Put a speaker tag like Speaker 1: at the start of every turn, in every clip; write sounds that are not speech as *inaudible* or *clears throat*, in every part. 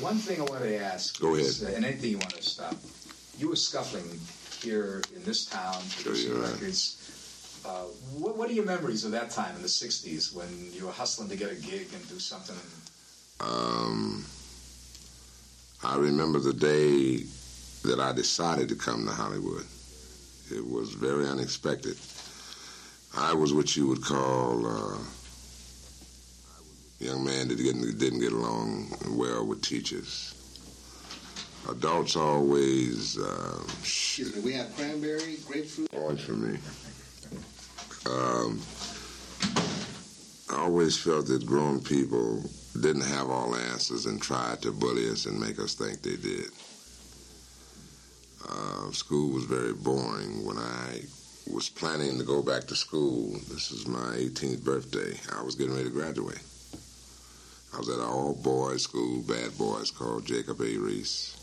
Speaker 1: One thing I wanted to ask.
Speaker 2: Go ahead.
Speaker 1: Is, uh, and anything you want to stop. You were scuffling here in this town, producing
Speaker 2: right.
Speaker 1: records. Uh, what, what are your memories of that time in the '60s when you were hustling to get a gig and do something?
Speaker 2: Um, I remember the day that I decided to come to Hollywood. It was very unexpected. I was what you would call uh, young man didn't, didn't get along well with teachers. Adults always uh,
Speaker 3: Excuse me, we have cranberry, grapefruit.
Speaker 2: orange for me. Um, I always felt that grown people didn't have all answers and tried to bully us and make us think they did. Uh, school was very boring. When I was planning to go back to school, this was my 18th birthday, I was getting ready to graduate. I was at an all boys school, bad boys, called Jacob A. Riis.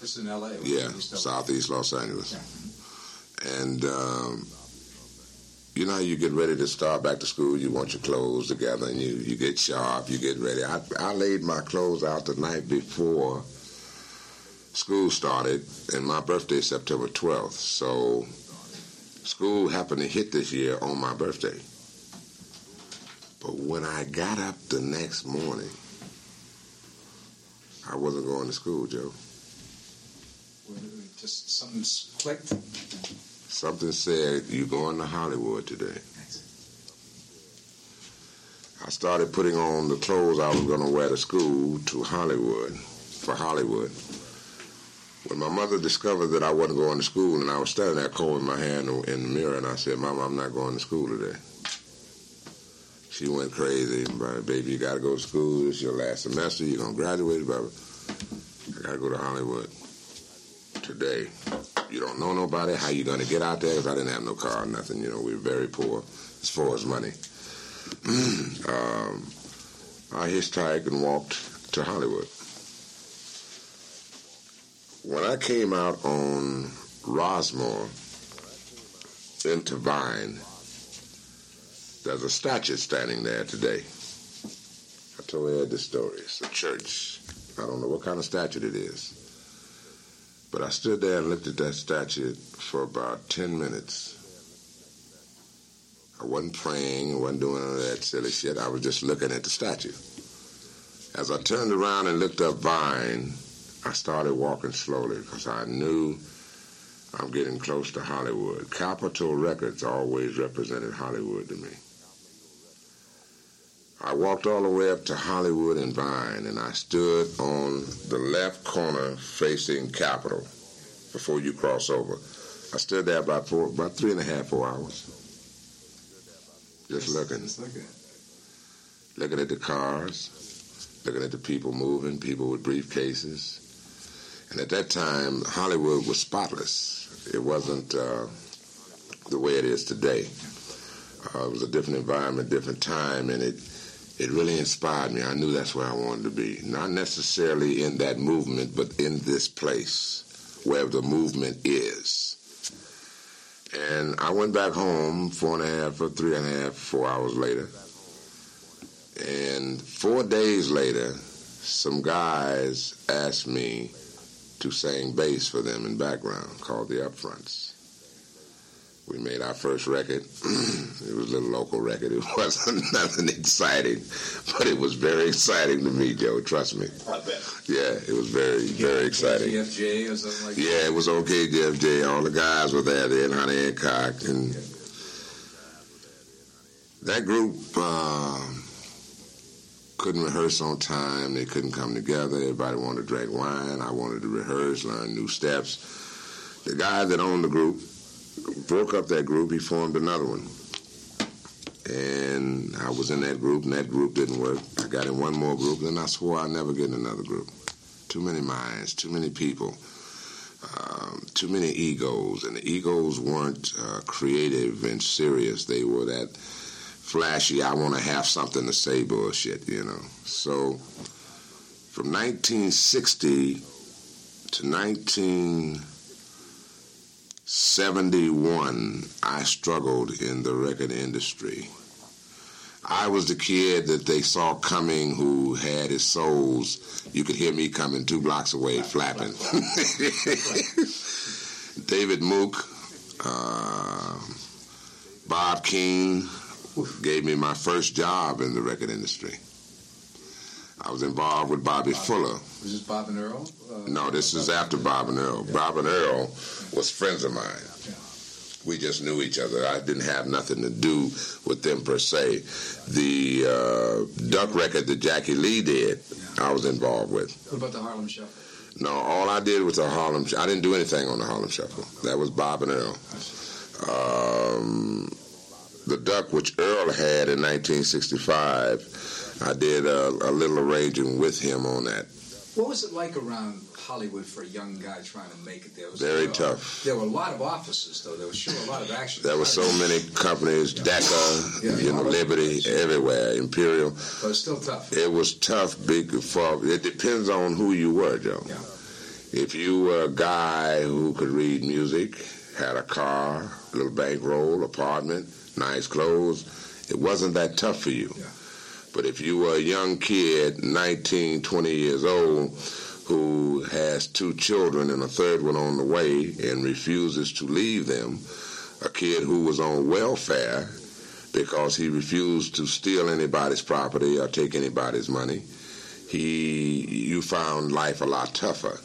Speaker 1: This is in L.A.
Speaker 2: Yeah,
Speaker 1: it? East LA?
Speaker 2: Southeast Los Angeles. And um, you know how you get ready to start back to school, you want your clothes together and you, you get sharp, you get ready. I, I laid my clothes out the night before school started, and my birthday is September 12th. So school happened to hit this year on my birthday. But when I got up the next morning, I wasn't going to school, Joe.
Speaker 1: Just something clicked.
Speaker 2: Something said, "You're going to Hollywood today. I started putting on the clothes I was going to wear to school to Hollywood, for Hollywood. When my mother discovered that I wasn't going to school and I was standing there combing my hair in the, in the mirror and I said, Mama, I'm not going to school today. She went crazy. But, Baby, you got to go to school. Is your last semester. You're going to graduate. Blah. I got to go to Hollywood today. You don't know nobody. How you going to get out there? Because I didn't have no car nothing. You know, we were very poor as far as money. *clears throat* um, I hitchhiked and walked to Hollywood. When I came out on Rossmore into Vine, there's a statue standing there today. I told Ed the story. It's a church. I don't know what kind of statue it is. But I stood there and looked at that statue for about 10 minutes. I wasn't praying, I wasn't doing of that silly shit. I was just looking at the statue. As I turned around and looked up Vine, I started walking slowly because I knew I'm getting close to Hollywood. Capitol Records always represented Hollywood to me. I walked all the way up to Hollywood and Vine, and I stood on the left corner facing Capitol before you cross over. I stood there about four, about three and a half, four hours, just looking,
Speaker 1: looking.
Speaker 2: at the cars, looking at the people moving, people with briefcases. And at that time, Hollywood was spotless. It wasn't uh, the way it is today. Uh, it was a different environment, different time, and it it really inspired me. I knew that's where I wanted to be. Not necessarily in that movement, but in this place where the movement is. And I went back home four and a half or three and a half, four hours later. And four days later, some guys asked me to sing bass for them in background called the Upfronts. We made our first record. *clears throat* it was a little local record. It *laughs* wasn't nothing exciting, but it was very exciting to me, Joe. Trust me.
Speaker 3: I bet.
Speaker 2: Yeah, it was very, very exciting.
Speaker 1: GFJ or something like
Speaker 2: Yeah, it was okay, Jeff All the guys were there then, Honey Hancock. And that group uh, couldn't rehearse on time. They couldn't come together. Everybody wanted to drink wine. I wanted to rehearse, learn new steps. The guy that owned the group broke up that group. He formed another one. And I was in that group, and that group didn't work. I got in one more group, and I swore I'd never get in another group. Too many minds, too many people um, too many egos, and the egos weren't uh, creative and serious. They were that flashy, I want to have something to say bullshit, you know. So from 1960 to 1971, I struggled in the record industry. I was the kid that they saw coming who had his soles. You could hear me coming two blocks away flapping. *laughs* David Mook, uh, Bob Keane gave me my first job in the record industry. I was involved with Bobby
Speaker 1: Bob.
Speaker 2: Fuller.
Speaker 1: Was this Bob and Earl? Uh,
Speaker 2: No, this is after Bob and Earl. Bob and Earl was friends of mine.
Speaker 1: Yeah.
Speaker 2: We just knew each other. I didn't have nothing to do with them per se. The uh, Duck record that Jackie Lee did, I was involved with.
Speaker 1: What about the Harlem Shuffle?
Speaker 2: No, all I did was the Harlem. I didn't do anything on the Harlem Shuffle. That was Bob and Earl. Um, the Duck, which Earl had in 1965, I did a, a little arranging with him on that.
Speaker 1: What was it like around Hollywood for a young guy trying to make it there? Was
Speaker 2: Very
Speaker 1: there,
Speaker 2: tough.
Speaker 1: There were a lot of offices, though. There was sure a lot of action.
Speaker 2: There were so many companies, Decca,
Speaker 1: Yeah.
Speaker 2: you know, Liberty, everywhere, Imperial.
Speaker 1: But it's still tough.
Speaker 2: It was tough, big for. It depends on who you were, Joe.
Speaker 1: Yeah.
Speaker 2: If you were a guy who could read music, had a car, a little bankroll, apartment, nice clothes, it wasn't that tough for you.
Speaker 1: Yeah.
Speaker 2: But if you were a young kid, 19, 20 years old, who has two children and a third one on the way and refuses to leave them, a kid who was on welfare because he refused to steal anybody's property or take anybody's money, he you found life a lot tougher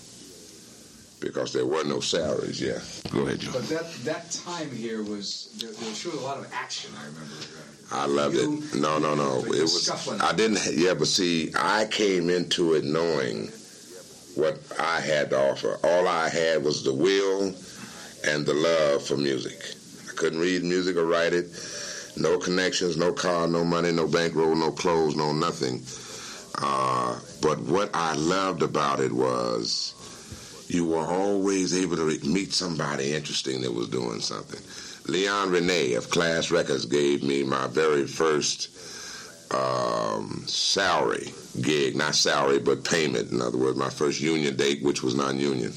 Speaker 2: because there were no salaries. Yeah, go ahead, Joe.
Speaker 1: But that that time here was there, there was sure a lot of action. I remember.
Speaker 2: Uh, I loved
Speaker 1: You-
Speaker 2: it. No, no, no. It was.
Speaker 1: scuffling.
Speaker 2: I didn't. Yeah, but see, I came into it knowing what I had to offer. All I had was the will and the love for music. I couldn't read music or write it. No connections, no car, no money, no bankroll, no clothes, no nothing. Uh, but what I loved about it was you were always able to meet somebody interesting that was doing something. Leon Rene of Class Records gave me my very first um, salary gig, not salary, but payment. In other words, my first union date, which was non-union.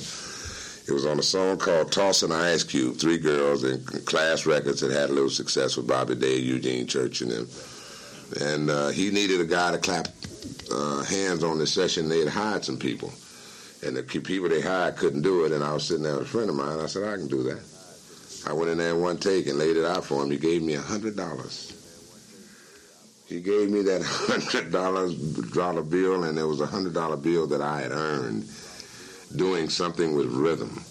Speaker 2: It was on a song called "Tossing Ice Cube." Three girls in Class Records had had a little success with Bobby Day, Eugene Church, and them. And uh, he needed a guy to clap uh, hands on the session. They had hired some people, and the people they hired couldn't do it. And I was sitting there with a friend of mine. I said, "I can do that." I went in there in one take and laid it out for him. He gave me a hundred dollars. He gave me that *laughs* hundred dollars dollar bill, and it was a hundred dollar bill that I had earned doing something with rhythm,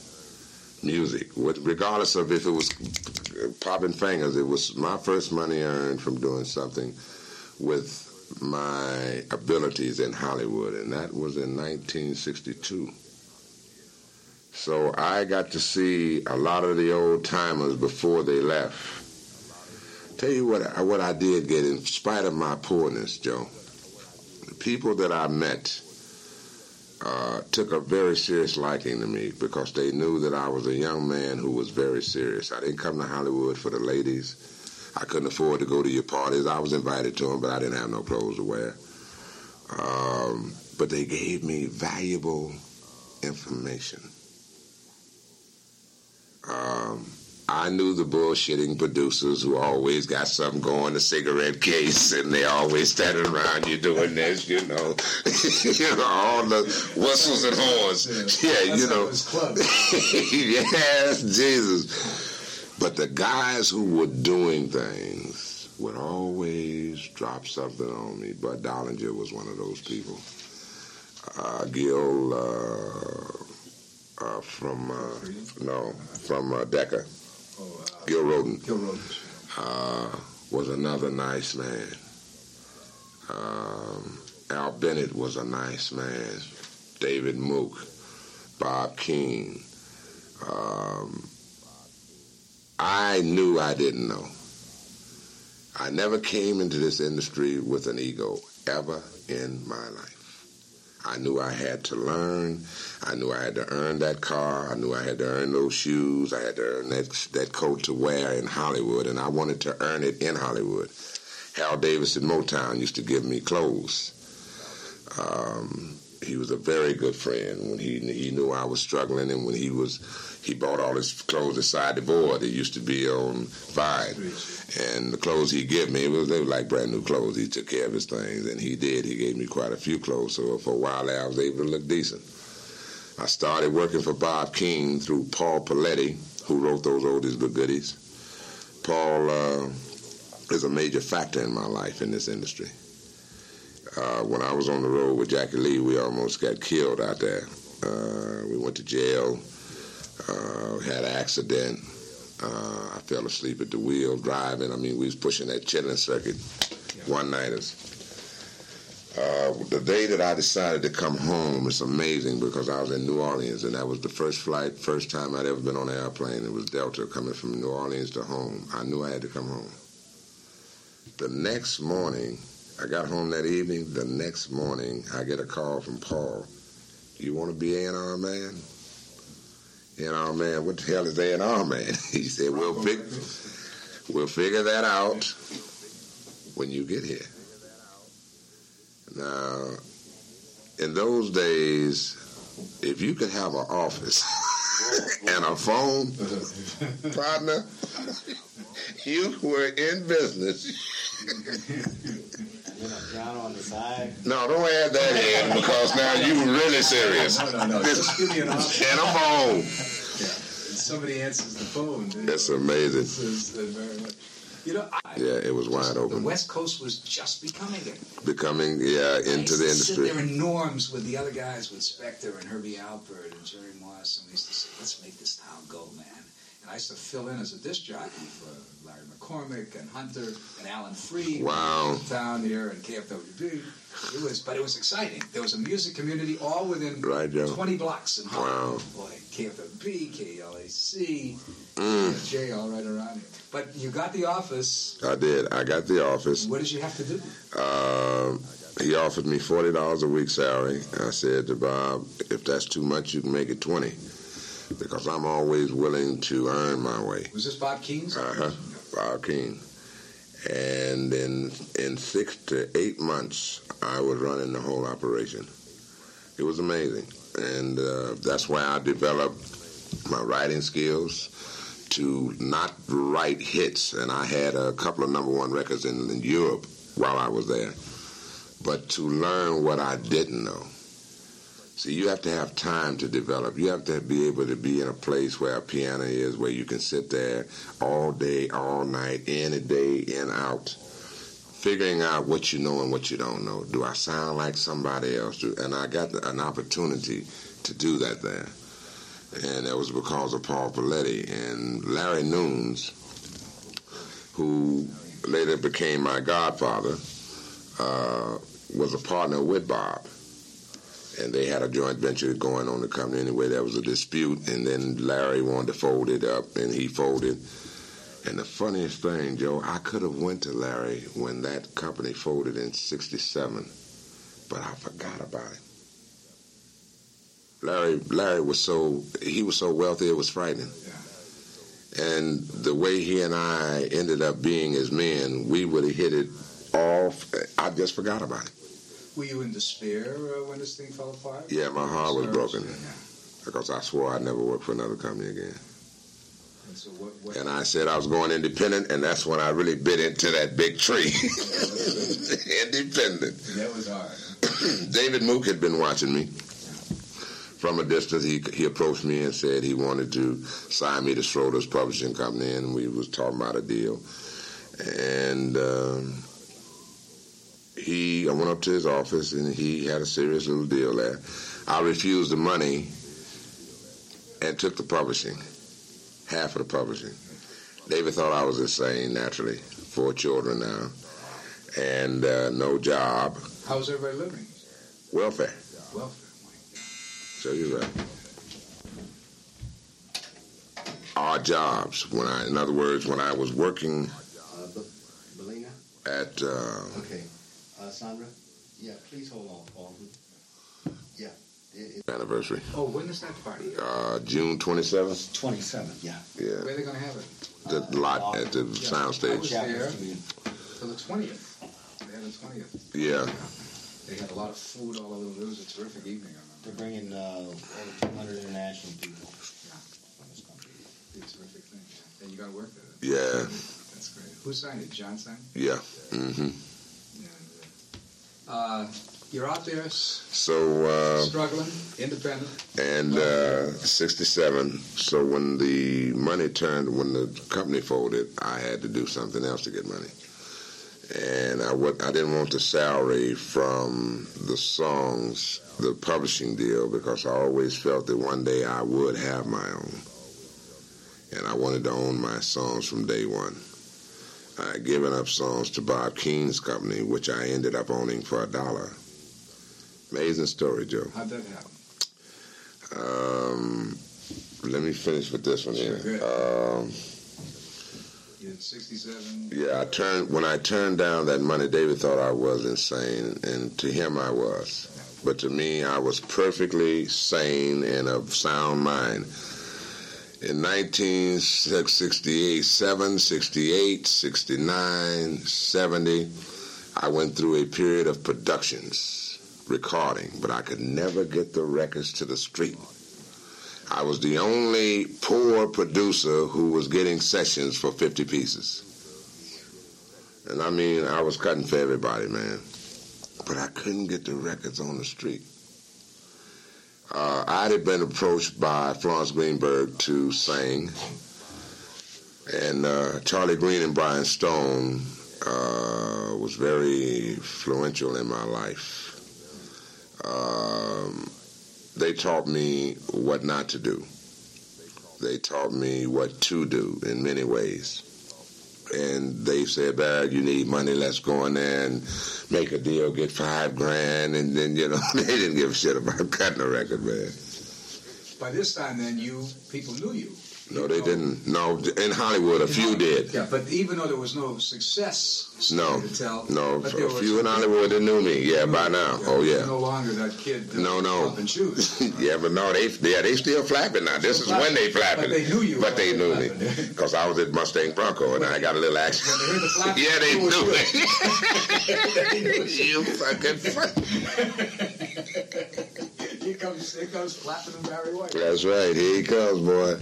Speaker 2: music. Regardless of if it was popping fingers, it was my first money earned from doing something with my abilities in Hollywood, and that was in 1962. So I got to see a lot of the old timers before they left. Tell you what, I- what I did get, in spite of my poorness, Joe. The people that I met uh, took a very serious liking to me because they knew that I was a young man who was very serious. I didn't come to Hollywood for the ladies. I couldn't afford to go to your parties. I was invited to them, but I didn't have no clothes to wear. Um, but they gave me valuable information. Um, I knew the bullshitting producers who always got something going, a cigarette case, and they always standing around you doing this, you know, *laughs* you know, all the whistles and horns. Yeah, you know. *laughs* yes, Jesus. But the guys who were doing things would always drop something on me. Bud Dollinger was one of those people. Uh, Gil uh, uh, from uh, no from uh, Decca.
Speaker 1: Oh, uh,
Speaker 2: Gil Rodin
Speaker 1: Gil Rodin.
Speaker 2: uh, was another nice man. Um, Al Bennett was a nice man. David Mook, Bob Keane. Um, I knew I didn't know. I never came into this industry with an ego ever in my life. I knew I had to learn. I knew I had to earn that car. I knew I had to earn those shoes. I had to earn that that coat to wear in Hollywood, and I wanted to earn it in Hollywood. Hal Davis at Motown used to give me clothes. Um, he was a very good friend. When he he knew I was struggling, and when he was he bought all his clothes aside the board. It used to be on Vine, and the clothes he gave me, was they were like brand new clothes. He took care of his things, and he did. He gave me quite a few clothes, so for a while I was able to look decent. I started working for Bob King through Paul Politi, who wrote those oldies but goodies. Paul uh, is a major factor in my life in this industry. Uh, when I was on the road with Jackie Lee, we almost got killed out there. Uh, we went to jail, uh, had an accident. Uh, I fell asleep at the wheel driving. I mean, we was pushing that chitlin circuit, one-nighters. Uh, the day that I decided to come home, it's amazing because I was in New Orleans and that was the first flight, first time I'd ever been on an airplane. It was Delta coming from New Orleans to home. I knew I had to come home. The next morning, I got home that evening. The next morning, I get a call from Paul. You want to be A&R man? A&R man, what the hell is A&R man? *laughs* he said, we'll, fig- we'll figure that out when you get here. Now, in those days, if you could have an office *laughs* and a phone, partner, *laughs* you were in business. No, don't add that in because now you really serious.
Speaker 1: No, no, no. Just give me an option.
Speaker 2: And a phone.
Speaker 1: Yeah. Somebody answers the phone.
Speaker 2: That's amazing.
Speaker 1: This is uh, very much. You know, I,
Speaker 2: Yeah, it was wide open. the.
Speaker 1: West Coast was just becoming it.
Speaker 2: Becoming, yeah, into the industry.
Speaker 1: there in norms with the other guys, with Spector and Herbie Alpert and Jerry Moss, and we used to say, "Let's make this town go, man." I used to fill in as a disc jockey for Larry McCormick and Hunter and Alan Freed.
Speaker 2: Wow.
Speaker 1: Town here and KFWB. It was, but it was exciting. There was a music community all within
Speaker 2: Right, Joe.
Speaker 1: 20 blocks in Hollywood.
Speaker 2: Wow.
Speaker 1: Boy, KFWB, KLAC,
Speaker 2: Mm,
Speaker 1: J all right around here. But you got the office.
Speaker 2: I did. I got the office.
Speaker 1: What did you have to do?
Speaker 2: Um, he offered me forty dollars a week salary. I said to Bob, if that's too much, you can make it twenty, because I'm always willing to earn my way.
Speaker 1: Was this Bob Keene's?
Speaker 2: Uh-huh. Bob King. And in in six to eight months, I was running the whole operation. It was amazing, and uh, that's why I developed my writing skills to not write hits. And I had a couple of number one records in, in Europe while I was there, but to learn what I didn't know. See, you have to have time to develop. You have to be able to be in a place where a piano is, where you can sit there all day, all night, in any day, in out, figuring out what you know and what you don't know. Do I sound like somebody else? And I got an opportunity to do that there. And that was because of Paul Politi and Larry Nunes, who later became my godfather, uh, was a partner with Bob and they had a joint venture going on the company anyway. There was a dispute, and then Larry wanted to fold it up, and he folded. And the funniest thing, Joe, I could have went to Larry when that company folded in '67, but I forgot about it. Larry, Larry was so he was so wealthy, it was frightening. And the way he and I ended up being as men, we would have hit it off. I just forgot about it.
Speaker 1: Were you in despair uh, when this thing fell apart?
Speaker 2: Yeah, my heart was broken.
Speaker 1: Yeah.
Speaker 2: because I swore I'd never work for another company again.
Speaker 1: And so what? what
Speaker 2: And I said I was going independent, and that's when I really bit into that big tree. *laughs* independent.
Speaker 1: that was hard. *clears throat*
Speaker 2: David Mook had been watching me from a distance. He he approached me and said he wanted to sign me to Schroeder's Publishing Company, and we was talking about a deal. And um, he, I went up to his office, and he had a serious little deal there. I refused the money and took the publishing, half of the publishing. David thought I was insane, naturally. Four children now, and uh, no job,
Speaker 1: How's everybody living?
Speaker 2: welfare.
Speaker 1: Welfare.
Speaker 2: So you're right. Odd jobs. When I, in other words, when I was working
Speaker 3: Uh,
Speaker 2: at, uh,
Speaker 3: Okay. Uh, Sandra? Yeah, please hold on, Paul. Yeah. It, it,
Speaker 2: anniversary,
Speaker 1: Oh, when is that party?
Speaker 2: uh, June 27th.
Speaker 3: 27th, yeah.
Speaker 2: Yeah,
Speaker 1: Where are they going to have it?
Speaker 2: the lot at the
Speaker 1: I
Speaker 2: soundstage.
Speaker 1: was there till the twentieth. They had the twentieth.
Speaker 2: Yeah,
Speaker 1: They had a lot of food all over. It was a terrific evening. I
Speaker 3: They're bringing uh, over 200 international people from this country.
Speaker 1: It was a terrific thing. Yeah. And you got to work there.
Speaker 2: Yeah,
Speaker 1: That's great. Who signed it? John signed. it?
Speaker 2: yeah. hmm
Speaker 1: Yeah. Uh, you're out there
Speaker 2: So, uh,
Speaker 1: struggling, independent.
Speaker 2: and uh, 67. So when the money turned, when the company folded, I had to do something else to get money. And I didn't want the salary from the songs, the publishing deal, because I always felt that one day I would have my own. And I wanted to own my songs from day one. I had given up songs to Bob Keene's company, which I ended up owning for a dollar. Amazing story, Joe.
Speaker 1: How'd that happen?
Speaker 2: Um, let me finish with this one here.
Speaker 1: Sure,
Speaker 2: Um,
Speaker 1: You 67.
Speaker 2: yeah, I turned when I turned down that money. David thought I was insane, and to him I was. But to me, I was perfectly sane and of sound mind. In 1968, 7, 68, 69, 70, I went through a period of productions, recording, but I could never get the records to the street. I was the only poor producer who was getting sessions for 50 pieces. And I mean, I was cutting for everybody, man. But I couldn't get the records on the street. Uh, I had been approached by Florence Greenberg to sing, and uh, Charlie Green and Brian Stone uh, was very influential in my life. Um, they taught me what not to do. They taught me what to do in many ways. And they said, Barry, you need money, let's go in there and make a deal, get five grand. And then, you know, *laughs* they didn't give a shit about cutting a record, man.
Speaker 1: By this time, then, you people knew you.
Speaker 2: No, they didn't. No, in Hollywood, a few did.
Speaker 1: Yeah, but even though there was no success
Speaker 2: No,
Speaker 1: to tell,
Speaker 2: no, a few in Hollywood that knew me. Yeah, by now. Oh, yeah.
Speaker 1: No longer that kid.
Speaker 2: No, no.
Speaker 1: Pumping shoes. *laughs*
Speaker 2: yeah, but no, they yeah they still flapping now. This is when they flapping.
Speaker 1: But they knew you
Speaker 2: But they knew
Speaker 1: already
Speaker 2: me because *laughs* I was at Mustang Bronco and I got a little action.
Speaker 1: They flapping, *laughs*
Speaker 2: yeah, they knew me. you fucking. Fuck.
Speaker 1: here comes, here comes flapping and Barry White.
Speaker 2: That's right. Here he comes, boy.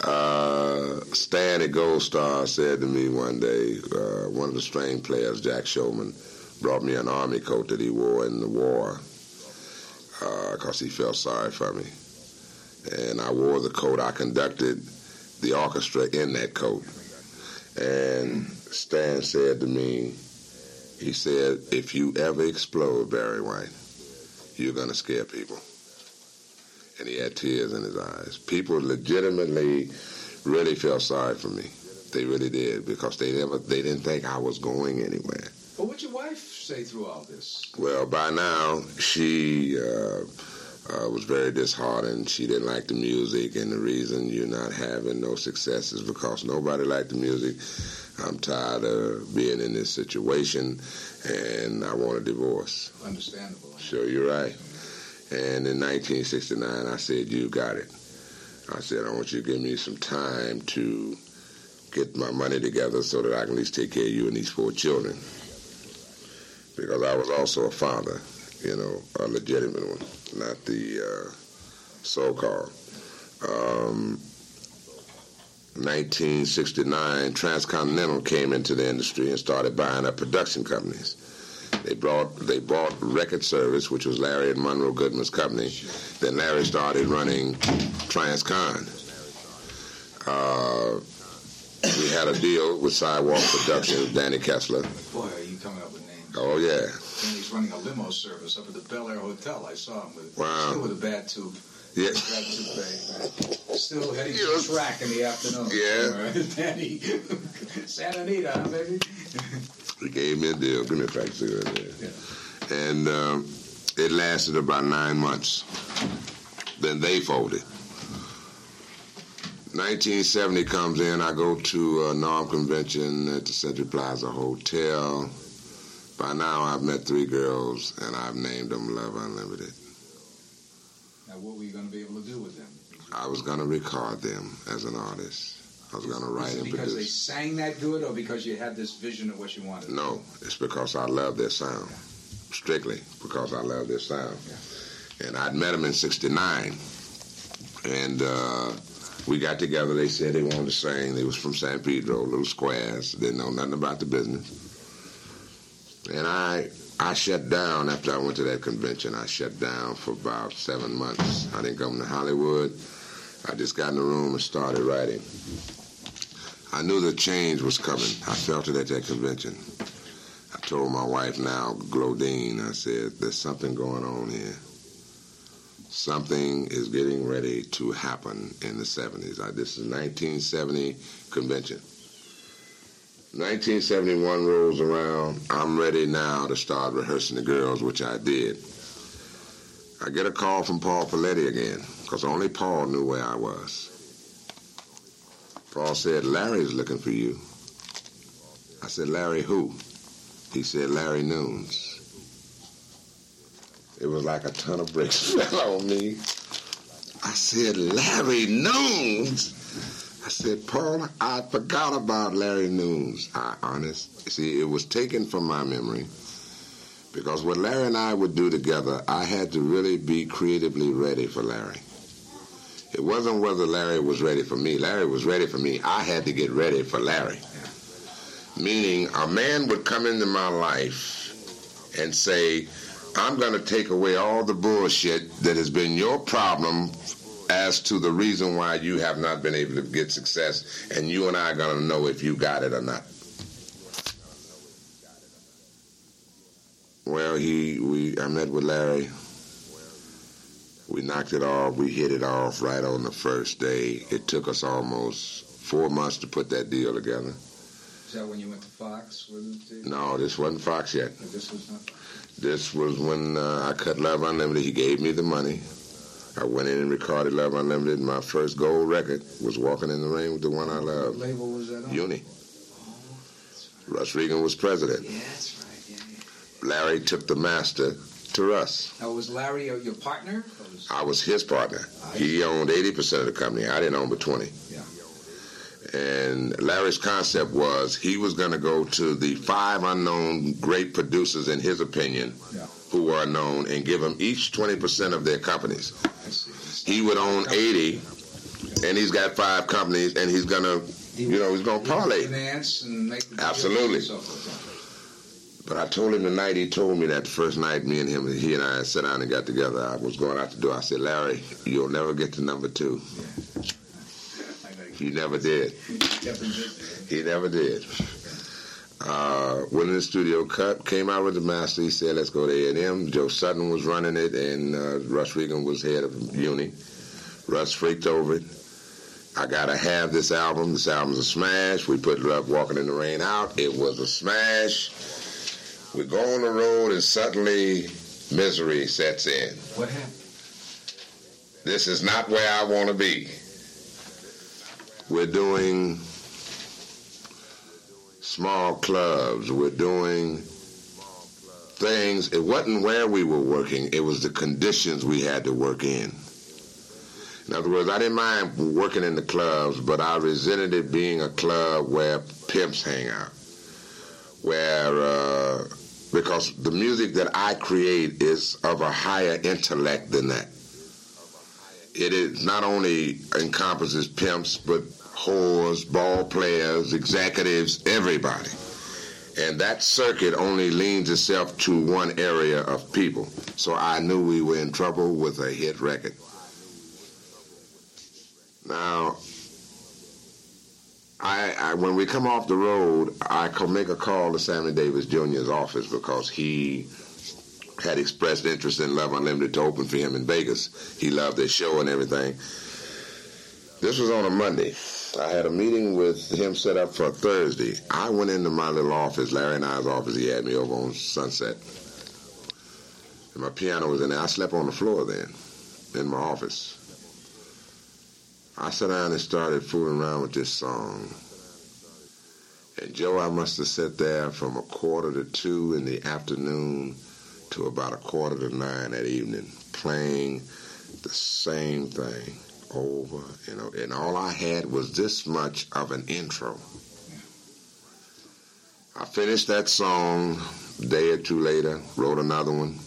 Speaker 2: Uh, Stan at Gold Star said to me one day, uh, one of the string players, Jack Showman, brought me an army coat that he wore in the war because he felt sorry for me. And I wore the coat. I conducted the orchestra in that coat. And Stan said to me, he said, if you ever explode, Barry White, you're going to scare people and he had tears in his eyes. People legitimately really felt sorry for me. They really did because they never they didn't think I was going anywhere.
Speaker 1: But what'd your wife say through all this?
Speaker 2: Well, by now she uh, uh, was very disheartened. She didn't like the music, and the reason you're not having no success is because nobody liked the music. I'm tired of being in this situation, and I want a divorce.
Speaker 1: Understandable.
Speaker 2: Sure, you're right. And in 1969, I said, You got it. I said, I want you to give me some time to get my money together so that I can at least take care of you and these four children. Because I was also a father, you know, a legitimate one, not the uh, so called. Um, 1969, Transcontinental came into the industry and started buying up production companies. They brought they bought Record Service, which was Larry and Monroe Goodman's company. Then Larry started running Transcon. Uh, we had a deal with Sidewalk Productions, Danny Kessler.
Speaker 1: Boy, are you coming up with names.
Speaker 2: Oh yeah,
Speaker 1: And he's running a limo service up at the Bel Air Hotel. I saw him with
Speaker 2: Wow.
Speaker 1: still with a bad tube.
Speaker 2: yeah.
Speaker 1: Still heading to the track in the afternoon.
Speaker 2: Yeah. *laughs*
Speaker 1: Danny. *laughs* Santa Anita, huh, baby? *laughs*
Speaker 2: He gave me a deal. Give me a pack of cigarettes there. And um, it lasted about nine months. Then they folded. 1970 comes in. I go to a NOM convention at the Century Plaza Hotel. By now, I've met three girls, and I've named them Love Unlimited.
Speaker 1: Now, what were you going to be able to do with them?
Speaker 2: I was going to record them as an artist. I was going to write
Speaker 1: Is it
Speaker 2: and
Speaker 1: because they sang that good, or because you had this vision of what you wanted?
Speaker 2: No, it's because I love their sound. strictly because I love their sound. Yeah. And I'd met them in '69, and uh, we got together. They said they wanted to sing. They was from San Pedro, little squares. Didn't know nothing about the business. And I I shut down after I went to that convention. I shut down for about seven months. I didn't come to Hollywood. I just got in the room and started writing. I knew the change was coming. I felt it at that convention. I told my wife now, Glodean, I said, there's something going on here. Something is getting ready to happen in the 70s. I, this is 1970 convention. 1971 rolls around. I'm ready now to start rehearsing the girls, which I did. I get a call from Paul Politi again, because only Paul knew where I was. Paul said, Larry's looking for you. I said, Larry who? He said, Larry Nunes. It was like a ton of bricks *laughs* fell on me. I said, Larry Nunes? I said, Paul, I forgot about Larry Nunes. I honest. See, it was taken from my memory because what Larry and I would do together, I had to really be creatively ready for Larry. It wasn't whether Larry was ready for me. Larry was ready for me. I had to get ready for Larry. Meaning, a man would come into my life and say, I'm going to take away all the bullshit that has been your problem as to the reason why you have not been able to get success, and you and I are going to know if you got it or not. Well, he, we, I met with Larry we knocked it off. We hit it off right on the first day. It took us almost four months to put that deal together.
Speaker 1: Is that when you went to Fox?
Speaker 2: No, this wasn't Fox yet.
Speaker 1: this was not.
Speaker 2: This was when uh, I cut Love Unlimited. He gave me the money. I went in and recorded Love Unlimited. My first gold record was Walking in the Rain with the one I love.
Speaker 1: What label was that on?
Speaker 2: Uni. Oh, right. Russ Regan was president.
Speaker 1: Yeah, that's right. Yeah, yeah.
Speaker 2: Larry took the master to Russ.
Speaker 1: Now, was Larry your partner?
Speaker 2: Was... I was his partner. He owned 80% of the company. I didn't own but 20.
Speaker 1: Yeah.
Speaker 2: And Larry's concept was he was going to go to the five unknown great producers, in his opinion,
Speaker 1: yeah.
Speaker 2: who were unknown, and give them each 20% of their companies. He would own 80, and he's got five companies, and he's going to, you know, he's going to parlay.
Speaker 1: Finance and make
Speaker 2: Absolutely. But I told him the night he told me that the first night me and him, he and I sat down and got together. I was going out the door. I said, Larry, you'll never get to number two. He never did. He never did. Uh, went in the studio, cut, came out with the master. He said, let's go to A&M. Joe Sutton was running it, and uh, Russ Regan was head of Uni. Russ freaked over it. I gotta have this album. This album's a smash. We put Love Walking in the Rain out. It was a smash. We go on the road and suddenly misery sets in.
Speaker 1: What happened?
Speaker 2: This is not where I want to be. We're doing small clubs. We're doing things. It wasn't where we were working, it was the conditions we had to work in. In other words, I didn't mind working in the clubs, but I resented it being a club where pimps hang out, where uh, because the music that I create is of a higher intellect than that. It is not only encompasses pimps, but whores, ball players, executives, everybody. And that circuit only leans itself to one area of people. So I knew we were in trouble with a hit record. Now, I, I, when we come off the road, I can make a call to Sammy Davis Jr.'s office because he had expressed interest in Love Unlimited to open for him in Vegas. He loved their show and everything. This was on a Monday. I had a meeting with him set up for Thursday. I went into my little office, Larry and I's office. He had me over on Sunset. And my piano was in there. I slept on the floor then in my office. I sat down and started fooling around with this song. And Joe, I must have sat there from a quarter to two in the afternoon to about a quarter to nine that evening, playing the same thing over and over. And all I had was this much of an intro. I finished that song A day or two later, wrote another one.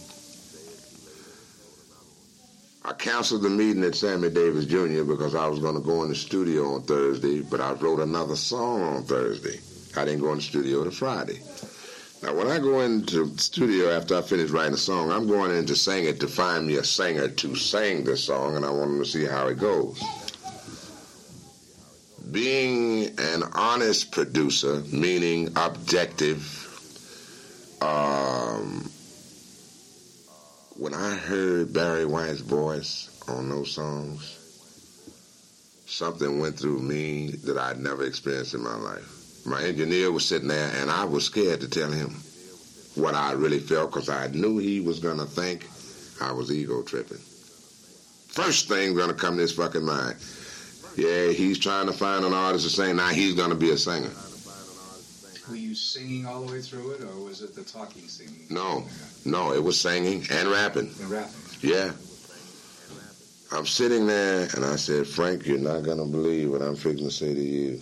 Speaker 2: Canceled the meeting at Sammy Davis Jr. because I was going to go in the studio on Thursday, but I wrote another song on Thursday. I didn't go in the studio till Friday. Now, when I go into the studio after I finish writing a song, I'm going in to sing it to find me a singer to sing this song, and I want them to see how it goes. Being an honest producer, meaning objective, um, when I heard Barry White's voice on those songs, something went through me that I'd never experienced in my life. My engineer was sitting there, and I was scared to tell him what I really felt because I knew he was going to think I was ego tripping. First thing going to come to his fucking mind. Yeah, he's trying to find an artist to sing. Now he's going to be a singer.
Speaker 1: Were you singing all the way through it, or was it the talking singing?
Speaker 2: No, no, it was singing and rapping.
Speaker 1: And rapping.
Speaker 2: Yeah. I'm sitting there and I said, Frank, you're not going to believe what I'm fixing to say to you.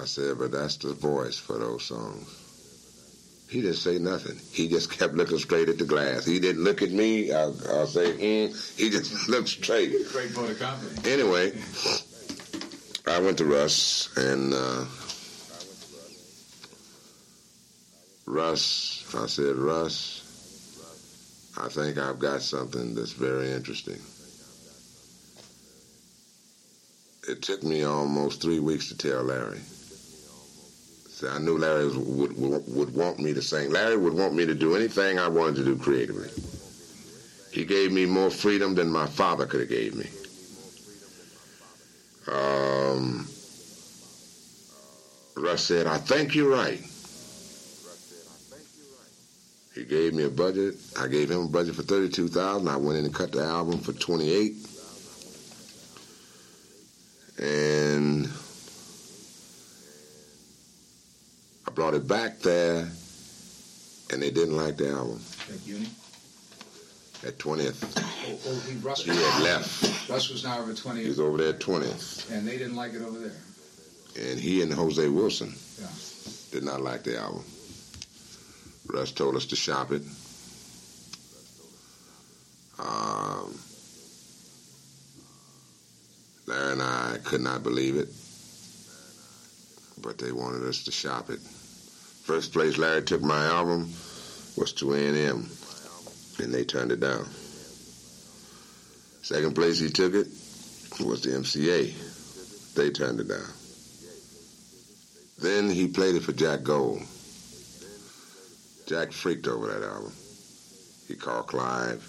Speaker 2: I said, but that's the voice for those songs. He didn't say nothing. He just kept looking straight at the glass. He didn't look at me. I'll, I'll say, mm. He just *laughs* looked straight.
Speaker 1: Great vote of confidence.
Speaker 2: Anyway, I went to Russ and uh, Russ, I said, Russ, I think I've got something that's very interesting. It took me almost three weeks to tell Larry. See, I knew Larry was, would, would, would want me to sing. Larry would want me to do anything I wanted to do creatively. He gave me more freedom than my father could have gave me. Um, Russ said, I think you're right. He gave me a budget. I gave him a budget for thirty-two thousand. I went in and cut the album for twenty-eight, and I brought it back there, and they didn't like the album
Speaker 1: At uni?
Speaker 2: at twentieth.
Speaker 1: Oh, oh he, Russ,
Speaker 2: He had left.
Speaker 1: Russ was now over twentieth.
Speaker 2: He was over there at twentieth,
Speaker 1: and they didn't like it over there.
Speaker 2: and he and Jose Wilson
Speaker 1: Yeah.
Speaker 2: did not like the album. Russ told us to shop it. Um, Larry and I could not believe it, but they wanted us to shop it. First place Larry took my album was to A&M, and they turned it down. Second place he took it was the MCA. They turned it down. Then he played it for Jack Gold. Jack freaked over that album. He called Clive.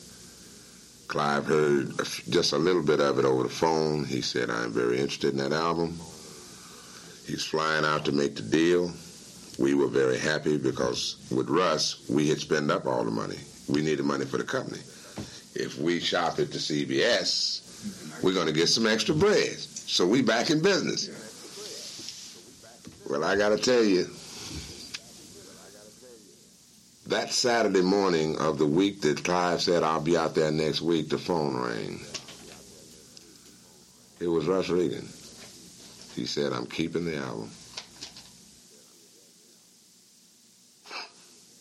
Speaker 2: Clive heard just a little bit of it over the phone. He said, I'm very interested in that album. He's flying out to make the deal. We were very happy because with Russ, we had spent up all the money. We needed money for the company. If we shop it to CBS, we're going to get some extra bread. So we back in business. Well, I got to tell you, that Saturday morning of the week that Clive said, I'll be out there next week, the phone rang. It was Russ Regan. He said, I'm keeping the album.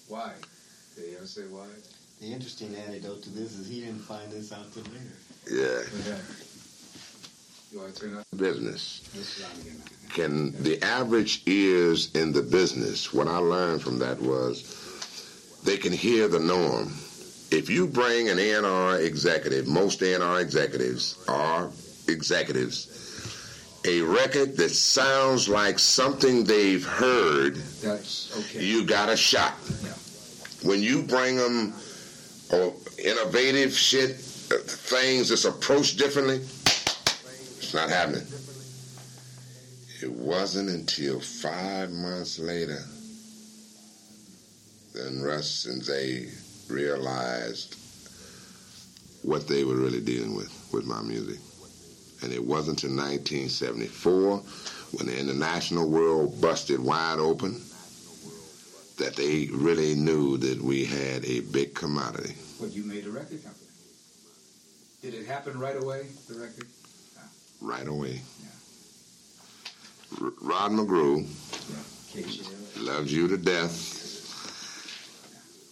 Speaker 1: Why? Did he ever say why?
Speaker 3: The interesting anecdote to this is he didn't find this out till later.
Speaker 2: Yeah,
Speaker 1: What happened? You want to turn up
Speaker 2: business.
Speaker 1: this on again?
Speaker 2: Can the average ears in the business, what I learned from that was they can hear the norm. If you bring an A&R executive, most A&R executives are executives, a record that sounds like something they've heard,
Speaker 1: That's okay.
Speaker 2: you got a shot.
Speaker 1: Yeah.
Speaker 2: When you bring them oh, innovative shit, uh, things that's approached differently, it's not happening. It wasn't until five months later then Russ and Zay realized what they were really dealing with with my music. And it wasn't until 1974 when the international world busted wide open that they really knew that we had a big commodity.
Speaker 1: But you made a record company. Did it happen right away, the record?
Speaker 2: right away.
Speaker 1: Yeah.
Speaker 2: R- Rod McGrew
Speaker 1: KGL.
Speaker 2: loves you to death.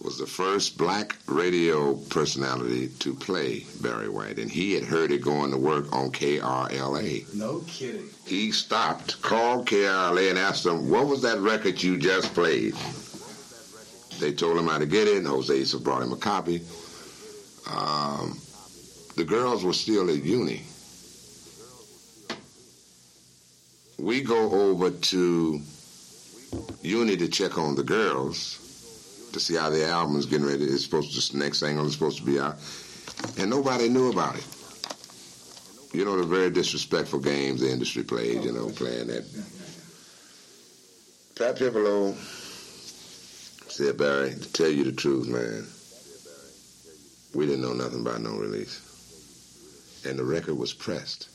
Speaker 2: Was the first black radio personality to play Barry White, and he had heard it going to work on KRLA.
Speaker 1: No kidding.
Speaker 2: He stopped, called KRLA, and asked them, "What was that record you just played?" They told him how to get it, and Jose Issa brought him a copy. Um, the girls were still at uni. We go over to uni to check on the girls to see how the album is getting ready. It's supposed to, the next single is supposed to be out. And nobody knew about it. You know, the very disrespectful games the industry played, you know, playing that. Pat Pipolo said, Barry, to tell you the truth, man, we didn't know nothing about no release. And the record was pressed.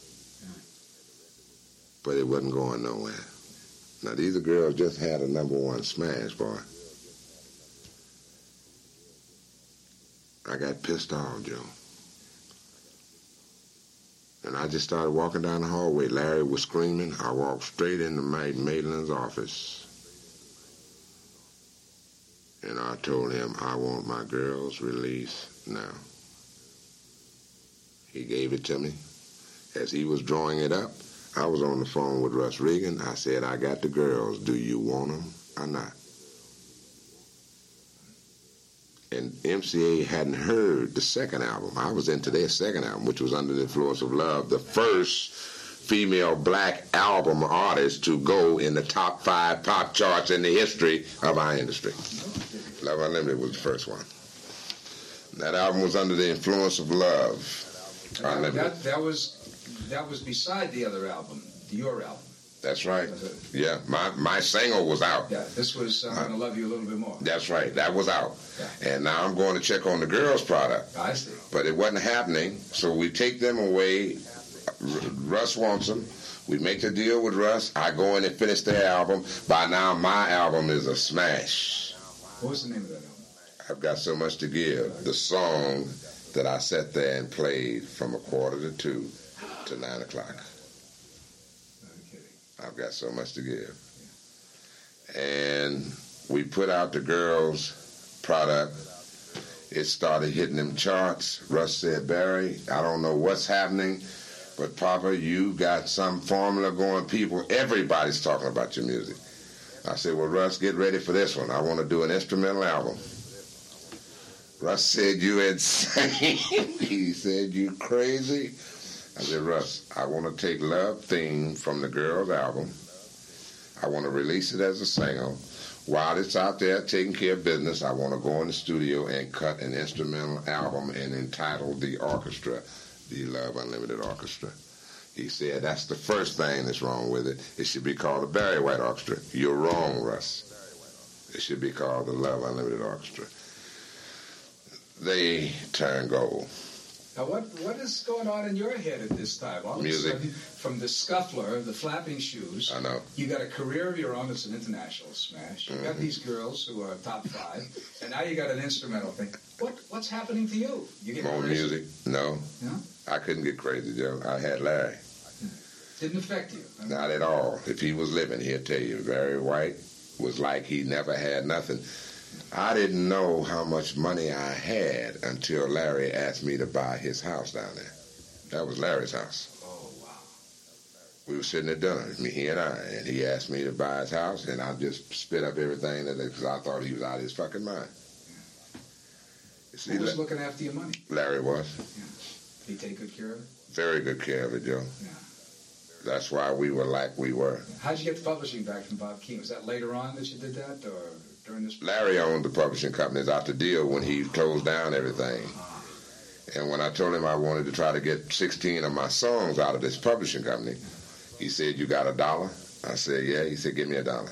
Speaker 2: But it wasn't going nowhere. Now, these girls just had a number one smash, boy. I got pissed off, Joe. And I just started walking down the hallway. Larry was screaming. I walked straight into Mike Maitland's office. And I told him, I want my girl's release now. He gave it to me. As he was drawing it up, I was on the phone with Russ Regan. I said, I got the girls. Do you want them or not? And MCA hadn't heard the second album. I was into their second album, which was Under the Influence of Love, the first female black album artist to go in the top five pop charts in the history of our industry. Love Unlimited was the first one. That album was Under the Influence of Love.
Speaker 1: That, that, that was that was beside the other album, your album.
Speaker 2: That's right. Yeah, my my single was out.
Speaker 1: Yeah, this was uh, I'm gonna love you a little bit more.
Speaker 2: That's right. That was out. Yeah. And now I'm going to check on the girls' product.
Speaker 1: I see.
Speaker 2: But it wasn't happening, so we take them away. Russ wants them. We make the deal with Russ. I go in and finish their album. By now, my album is a smash.
Speaker 1: What was the name of that album?
Speaker 2: I've got so much to give. The song that I sat there and played from a quarter to two to nine o'clock. I've got so much to give. And we put out the girls' product. It started hitting them charts. Russ said, Barry, I don't know what's happening, but Papa, you got some formula going. People, everybody's talking about your music. I said, Well, Russ, get ready for this one. I want to do an instrumental album. Russ said, You insane. *laughs* he said, You crazy. I said, Russ, I want to take Love Theme from the girls' album. I want to release it as a single. While it's out there taking care of business, I want to go in the studio and cut an instrumental album and entitle the orchestra the Love Unlimited Orchestra. He said, that's the first thing that's wrong with it. It should be called the Barry White Orchestra. You're wrong, Russ. It should be called the Love Unlimited Orchestra. They turn gold.
Speaker 1: Now, what what is going on in your head at this time? All
Speaker 2: Music.
Speaker 1: Of a sudden, from the scuffler, the flapping shoes,
Speaker 2: I know.
Speaker 1: You got a career of your own. It's an international smash. You mm-hmm. got these girls who are top five, and now you got an instrumental thing. What what's happening to you? You
Speaker 2: get more music? No.
Speaker 1: No.
Speaker 2: I couldn't get crazy, Joe. I had Larry.
Speaker 1: Didn't affect you.
Speaker 2: I mean, Not at all. If he was living, he'd tell you. Barry White was like he never had nothing. I didn't know how much money I had until Larry asked me to buy his house down there. That was Larry's house.
Speaker 1: Oh, wow.
Speaker 2: We were sitting at dinner, me, he and I, and he asked me to buy his house, and I just spit up everything that because I thought he was out of his fucking mind.
Speaker 1: You see, Who was La- looking after your money?
Speaker 2: Larry was.
Speaker 1: Yeah. Did he take good care of it?
Speaker 2: Very good care of it, Joe.
Speaker 1: Yeah.
Speaker 2: That's why we were like we were.
Speaker 1: How'd you get the publishing back from Bob Keene? Was that later on that you did that, or during this?
Speaker 2: Larry owned the publishing companies out the deal when he closed down everything. And when I told him I wanted to try to get 16 of my songs out of this publishing company, he said, "You got a dollar?" I said, "Yeah." He said, "Give me a dollar."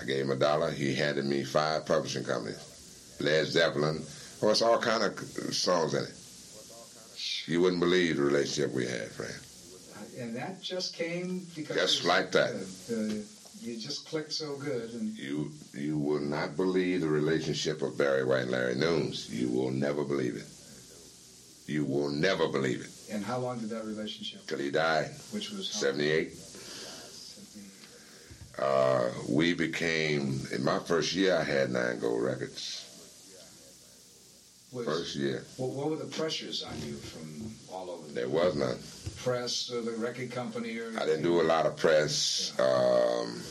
Speaker 2: I gave him a dollar. He handed me five publishing companies: Led Zeppelin. Oh, it's all kind of songs in it. You wouldn't believe the relationship we had, friend.
Speaker 1: And that just came because
Speaker 2: just like that.
Speaker 1: The, the, you just click so good. And
Speaker 2: you you will not believe the relationship of Barry White and Larry Nunes. You will never believe it. You will never believe it.
Speaker 1: And how long did that relationship?
Speaker 2: Till he died.
Speaker 1: Which was
Speaker 2: seventy-eight. Uh, we became in my first year. I had nine gold records.
Speaker 1: Was,
Speaker 2: First year.
Speaker 1: What, what were the pressures on you from all over?
Speaker 2: There was none.
Speaker 1: Press or the record company or?
Speaker 2: I didn't do a lot of press. Um,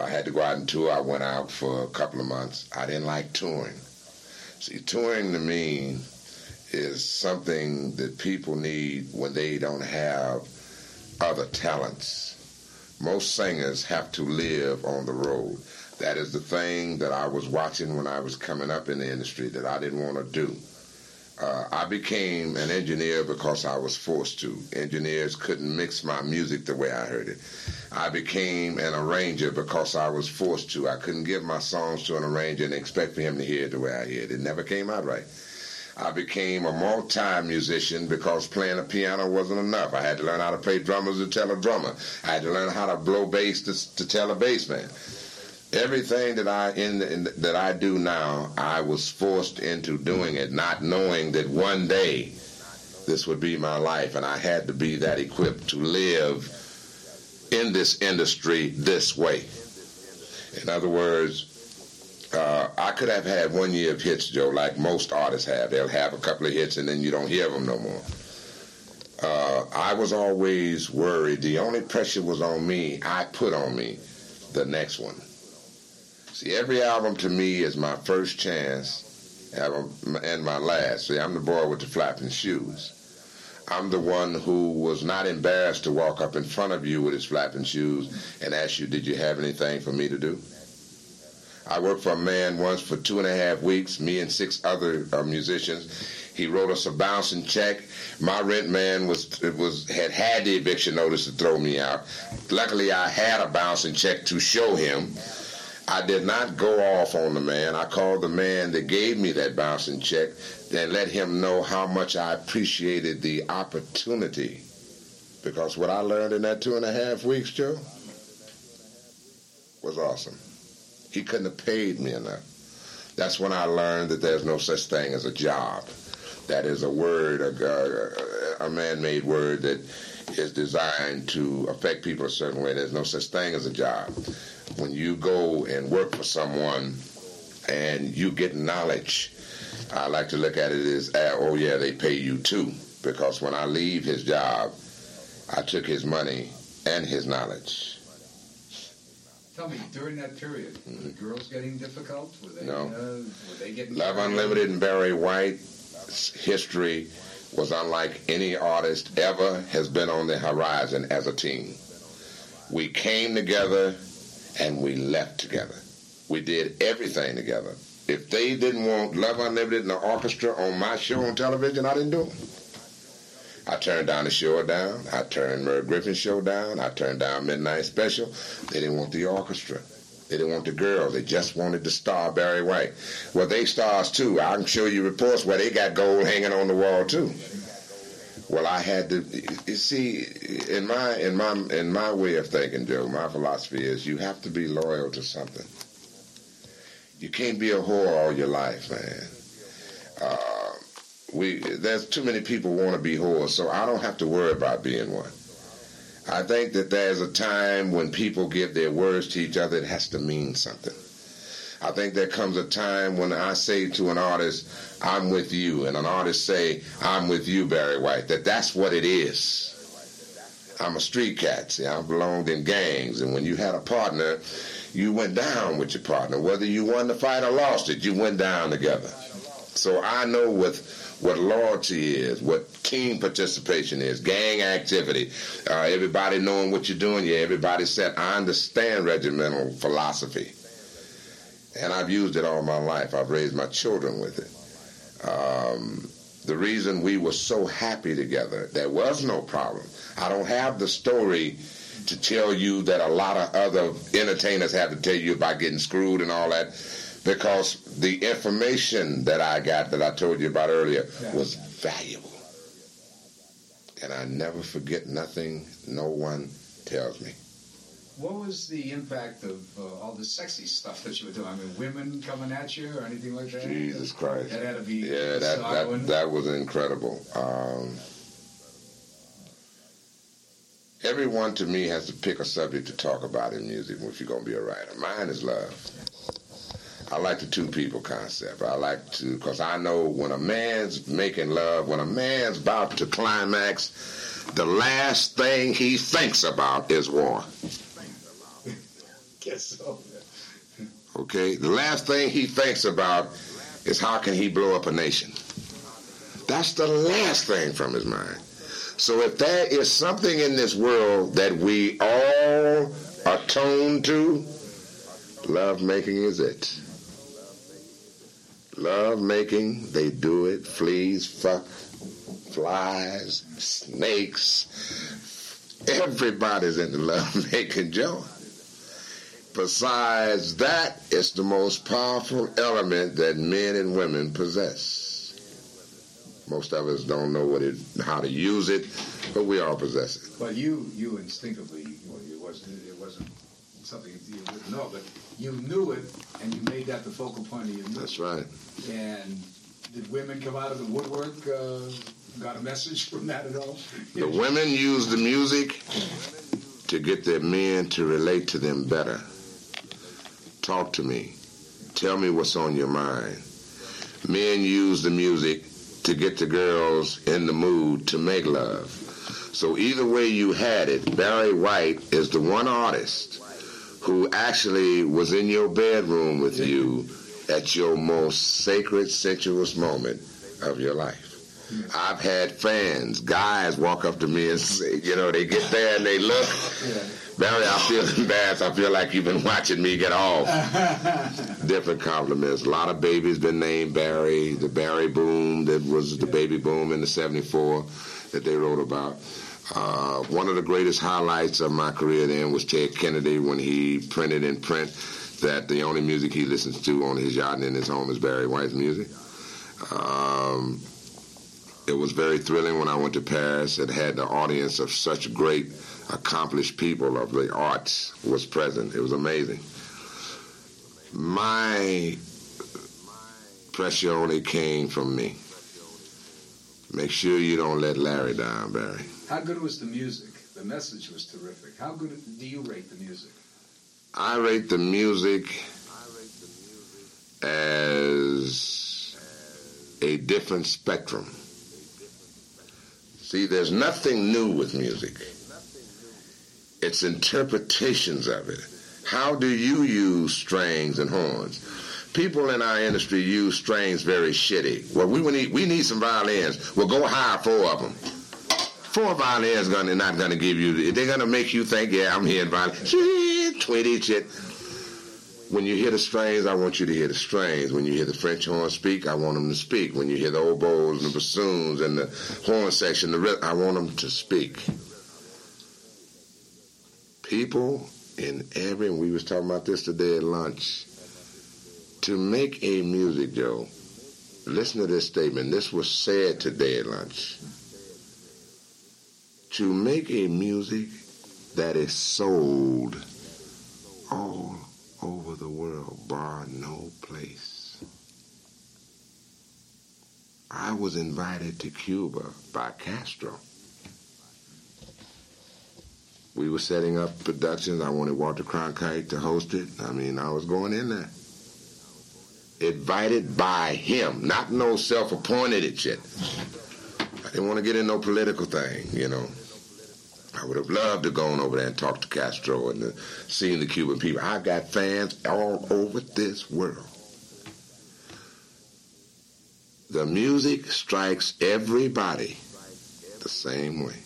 Speaker 2: I had to go out and tour. I went out for a couple of months. I didn't like touring. See, touring to me is something that people need when they don't have other talents. Most singers have to live on the road. That is the thing that I was watching when I was coming up in the industry that I didn't want to do. Uh, I became an engineer because I was forced to. Engineers couldn't mix my music the way I heard it. I became an arranger because I was forced to. I couldn't give my songs to an arranger and expect for him to hear it the way I hear it. It never came out right. I became a multi-musician because playing the piano wasn't enough. I had to learn how to play drummers to tell a drummer. I had to learn how to blow bass to, to tell a bass man everything that I in, in, that I do now, I was forced into doing it, not knowing that one day this would be my life, and I had to be that equipped to live in this industry this way. In other words, uh, I could have had one year of hits, Joe, like most artists have. They'll have a couple of hits and then you don't hear them no more. Uh, I was always worried. The only pressure was on me. I put on me the next one. See, every album to me is my first chance and my last. See, I'm the boy with the flapping shoes. I'm the one who was not embarrassed to walk up in front of you with his flapping shoes and ask you, did you have anything for me to do? I worked for a man once for two and a half weeks, me and six other uh, musicians. He wrote us a bouncing check. My rent man was was had had the eviction notice to throw me out. Luckily, I had a bouncing check to show him. I did not go off on the man. I called the man that gave me that bouncing check and let him know how much I appreciated the opportunity. Because what I learned in that two and a half weeks, Joe, was awesome. He couldn't have paid me enough. That's when I learned that there's no such thing as a job. That is a word, a, a man-made word that is designed to affect people a certain way. There's no such thing as a job when you go and work for someone and you get knowledge, I like to look at it as, uh, oh yeah, they pay you too. Because when I leave his job, I took his money and his knowledge.
Speaker 1: Tell me, during that period, were the girls getting difficult? Were they,
Speaker 2: no.
Speaker 1: Uh, were they getting
Speaker 2: Love Unlimited and Barry White history was unlike any artist ever has been on the horizon as a team. We came together and we left together. We did everything together. If they didn't want Love Unlimited and the orchestra on my show on television, I didn't do it. I turned down the show down. I turned Merv Griffin's show down. I turned down Midnight Special. They didn't want the orchestra. They didn't want the girls. They just wanted the star Barry White. Well, they stars too. I can show you reports where they got gold hanging on the wall too. Well, I had to. You see, in my in my in my way of thinking, Joe, my philosophy is you have to be loyal to something. You can't be a whore all your life, man. Uh, we there's too many people want to be whores, so I don't have to worry about being one. I think that there's a time when people give their words to each other, it has to mean something. I think there comes a time when I say to an artist, I'm with you, and an artist say, I'm with you, Barry White, that that's what it is. I'm a street cat. See, I belonged in gangs, and when you had a partner, you went down with your partner. Whether you won the fight or lost it, you went down together. So I know what what loyalty is, what team participation is, gang activity, uh, everybody knowing what you're doing. Yeah, everybody said, I understand regimental philosophy and I've used it all my life. I've raised my children with it. Um, the reason we were so happy together, there was no problem. I don't have the story to tell you that a lot of other entertainers have to tell you about getting screwed and all that, because the information that I got that I told you about earlier was valuable. And I never forget nothing no one tells me
Speaker 1: what was the impact of uh, all the sexy stuff that you were doing? I mean, women coming at you or anything like that?
Speaker 2: Jesus Christ!
Speaker 1: That had to be
Speaker 2: yeah, that that, that was incredible. Um, everyone to me has to pick a subject to talk about in music if you're gonna be a writer. Mine is love. I like the two people concept. I like to, because I know when a man's making love, when a man's about to climax, the last thing he thinks about is war.
Speaker 1: Guess so.
Speaker 2: Okay? The last thing he thinks about is how can he blow up a nation. That's the last thing from his mind. So if there is something in this world that we all atone to, love making is it. Love making, they do it. Fleas, fuck, flies, snakes. Everybody's in the *laughs* love making joy. Besides that, it's the most powerful element that men and women possess. Most of us don't know what it, how to use it, but we all possess it.
Speaker 1: But you, you instinctively, it wasn't, it wasn't something you didn't know, but you knew it, and you made that the focal point of your movie.
Speaker 2: That's right.
Speaker 1: And did women come out of the woodwork? Uh, got a message *laughs* from that at all?
Speaker 2: The women use the music to get their men to relate to them better. Talk to me. Tell me what's on your mind. Men use the music to get the girls in the mood to make love. So either way you had it, Barry White is the one artist who actually was in your bedroom with you at your most sacred, sensuous moment of your life. Mm-hmm. I've had fans, guys walk up to me and say, you know, they get there and they look. Barry, I feel *laughs* embarrassed. I feel like you've been watching me get off. *laughs* Different compliments. A lot of babies been named Barry. The Barry boom that was the baby boom in the 74 that they wrote about. Uh, one of the greatest highlights of my career then was Ted Kennedy when he printed in print that the only music he listens to on his yacht and in his home is Barry White's music. Um, it was very thrilling when I went to Paris. It had the audience of such great, accomplished people of the arts was present. It was amazing. My pressure only came from me. Make sure you don't let Larry down, Barry.
Speaker 1: How good was the music? The message was terrific. How good do you rate the music?
Speaker 2: I rate the music as a different spectrum. See, there's nothing new with music. It's interpretations of it. How do you use strings and horns? People in our industry use strings very shitty. Well, we need we need some violins. We'll go hire four of them. Four violins gonna not gonna give you. They're gonna make you think, yeah, I'm hearing violin. *laughs* Twitty shit. When you hear the strings, I want you to hear the strings. When you hear the French horn speak, I want them to speak. When you hear the oboes and the bassoons and the horn section, the rhythm, I want them to speak. People in every, we was talking about this today at lunch, to make a music, Joe, listen to this statement. This was said today at lunch. To make a music that is sold all over the world, bar no place. I was invited to Cuba by Castro. We were setting up productions. I wanted Walter Cronkite to host it. I mean, I was going in there. Invited by him, not no self-appointed shit. I didn't want to get in no political thing, you know. I would have loved to go on over there and talk to Castro and uh, seeing the Cuban people. I got fans all over this world. The music strikes everybody the same way.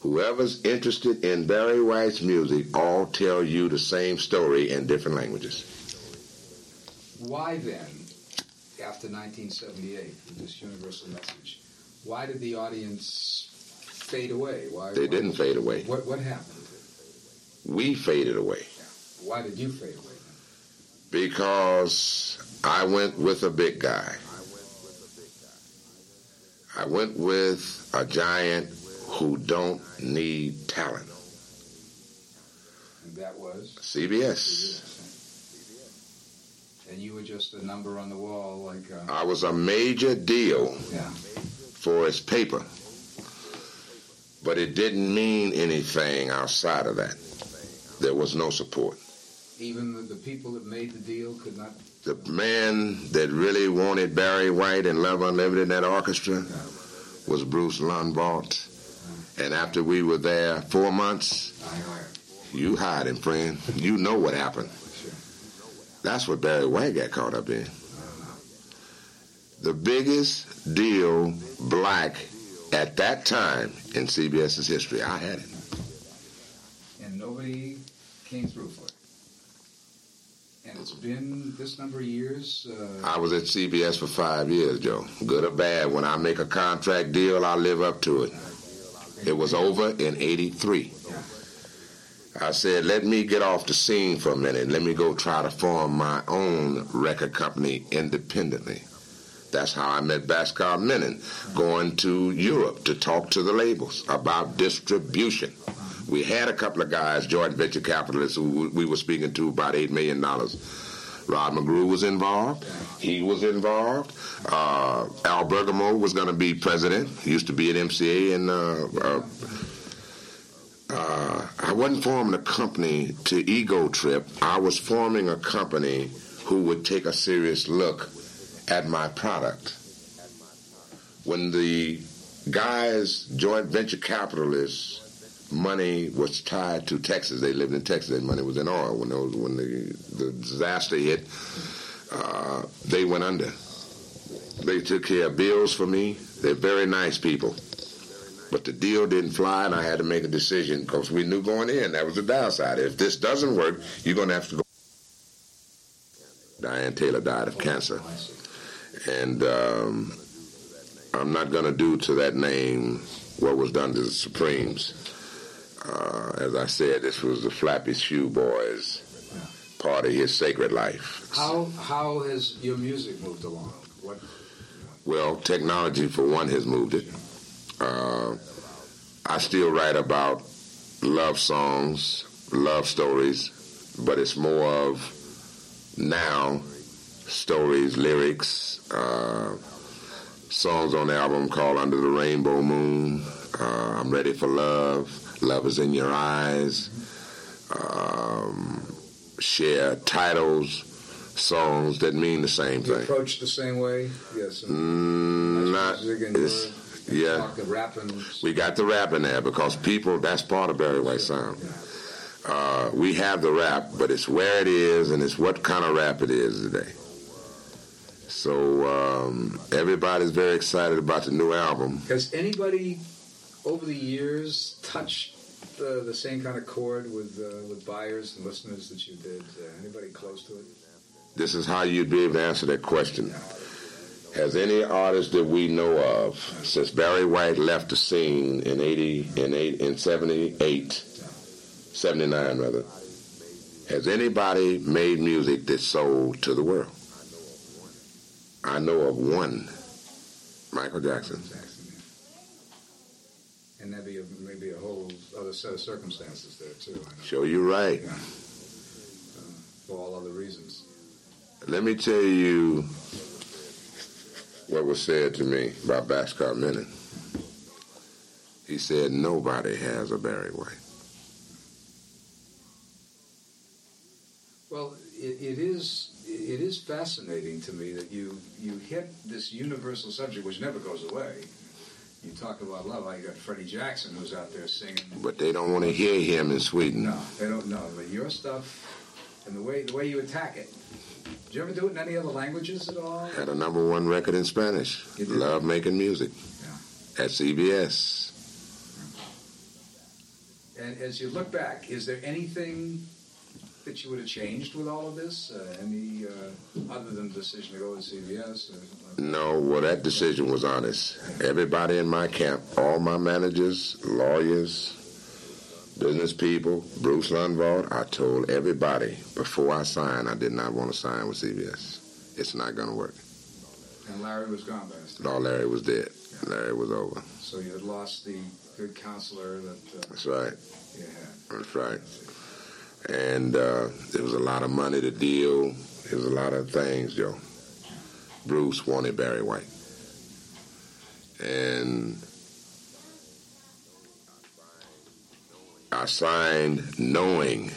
Speaker 2: Whoever's interested in Barry White's music all tell you the same story in different languages.
Speaker 1: Why then, after 1978, with this universal message, why did the audience fade away? Why
Speaker 2: They
Speaker 1: why-
Speaker 2: didn't fade away.
Speaker 1: What what happened?
Speaker 2: We faded away
Speaker 1: Why did you fade away?
Speaker 2: because I went with a big guy. I went with a giant who don't need talent.
Speaker 1: And that was.
Speaker 2: CBS.
Speaker 1: And you were just a number on the wall, like. Uh,
Speaker 2: I was a major deal
Speaker 1: yeah.
Speaker 2: for his paper. But it didn't mean anything outside of that. There was no support.
Speaker 1: Even the, the people that made the deal could not.
Speaker 2: The man that really wanted Barry White and Love Unlimited in that orchestra was Bruce Lundvall. And after we were there four months, you hired him, friend. You know what happened. That's what Barry White got caught up in. The biggest deal black at that time in CBS's history. I had it.
Speaker 1: And nobody came through for it. And it's been this number of years. Uh,
Speaker 2: I was at CBS for five years, Joe. Good or bad, when I make a contract deal, I live up to it. It was over in 83. I said, let me get off the scene for a minute. Let me go try to form my own record company independently. That's how I met Bhaskar Menon, going to Europe to talk to the labels about distribution. We had a couple of guys, joint venture capitalists, who we were speaking to about $8 million. Rod McGrew was involved. He was involved. Uh, Al Bergamo was going to be president. He used to be at MCA. And uh, uh, uh, I wasn't forming a company to ego trip. I was forming a company who would take a serious look at my product. When the guys, joint venture capitalists, money was tied to Texas. They lived in Texas. Their money was in oil. When, those, when the, the disaster hit, uh, they went under. They took care of bills for me. They're very nice people. But the deal didn't fly, and I had to make a decision because we knew going in that was the downside. If this doesn't work, you're going to have to go. Diane Taylor died of cancer. And um, I'm not going to do to that name what was done to the Supremes. Uh, as I said, this was the Flappy Shoe Boys part of his sacred life.
Speaker 1: How how has your music moved along? What?
Speaker 2: Well, technology for one has moved it. Uh, I still write about love songs, love stories, but it's more of now stories, lyrics, uh, songs on the album called Under the Rainbow Moon. Uh, I'm Ready for Love. Love is in Your Eyes. Um, share titles, songs that mean the same
Speaker 1: You
Speaker 2: thing.
Speaker 1: approach the same way? Yes.
Speaker 2: Mm, not, it's, yeah. We got the rap in there because people, that's part of Barry White sound. Uh, we have the rap, but it's where it is and it's what kind of rap it is today. So um, everybody's very excited about the new album.
Speaker 1: Has anybody over the years touched the, the same kind of chord with uh, with buyers and listeners that you did? Uh, anybody close to it?
Speaker 2: This is how you'd be able to answer that question. Has any artist that we know of since Barry White left the scene in 80 in 8 in 78 79 rather has anybody made music that sold to the world? I know of one, Michael Jackson.
Speaker 1: And maybe a, maybe a whole other set of circumstances there too. I know.
Speaker 2: Show you right.
Speaker 1: Yeah. Uh, for all other reasons.
Speaker 2: Let me tell you what was said to me by Bhaskar Menon. He said, nobody has a Barry White.
Speaker 1: Well, it, it is it is fascinating to me that you you hit this universal subject which never goes away. You talk about love. I got Freddie Jackson who's out there singing.
Speaker 2: But they don't want to hear him in Sweden.
Speaker 1: No, they don't know. But your stuff and the way the way you attack it. Did you ever do it in any other languages at all?
Speaker 2: Had a number one record in Spanish. Love making music.
Speaker 1: Yeah.
Speaker 2: At CBS.
Speaker 1: And as you look back, is there anything that you would have changed with all of this? Uh, any uh, other than the decision to go to CBS? Or,
Speaker 2: No, well, that decision was honest. Everybody in my camp, all my managers, lawyers, business people, Bruce Lundvall, I told everybody before I signed I did not want to sign with CBS. It's not going to work.
Speaker 1: and Larry was gone by this time.
Speaker 2: No, Larry was dead. Larry was over.
Speaker 1: So you had lost the good counselor that uh,
Speaker 2: That's right.
Speaker 1: you had.
Speaker 2: That's right. And uh, there was a lot of money to deal. There was a lot of things, Joe. Bruce wanted Barry White. And I signed knowing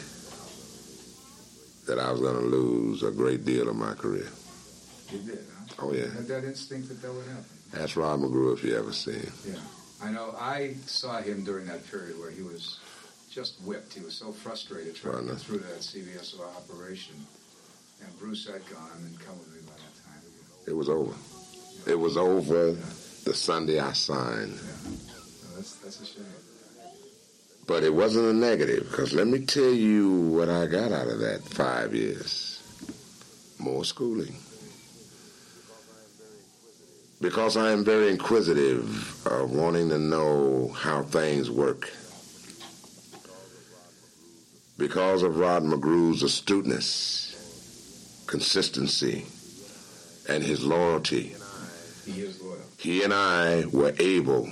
Speaker 2: that I was going to lose a great deal of my career.
Speaker 1: You did, huh?
Speaker 2: Oh, yeah.
Speaker 1: You had that instinct that that would happen.
Speaker 2: Ask Rod McGrew if you ever see him.
Speaker 1: Yeah. I know. I saw him during that period where he was just whipped. He was so frustrated trying to get through that CBS operation. And Bruce had gone and come with me by that time.
Speaker 2: It was over. It was over the Sunday I signed.
Speaker 1: So that's, that's a shame.
Speaker 2: But it wasn't a negative, because let me tell you what I got out of that five years. More schooling. Because I am very inquisitive of wanting to know how things work. Because of Rod McGrew's astuteness, consistency, and his loyalty,
Speaker 1: He
Speaker 2: and I were able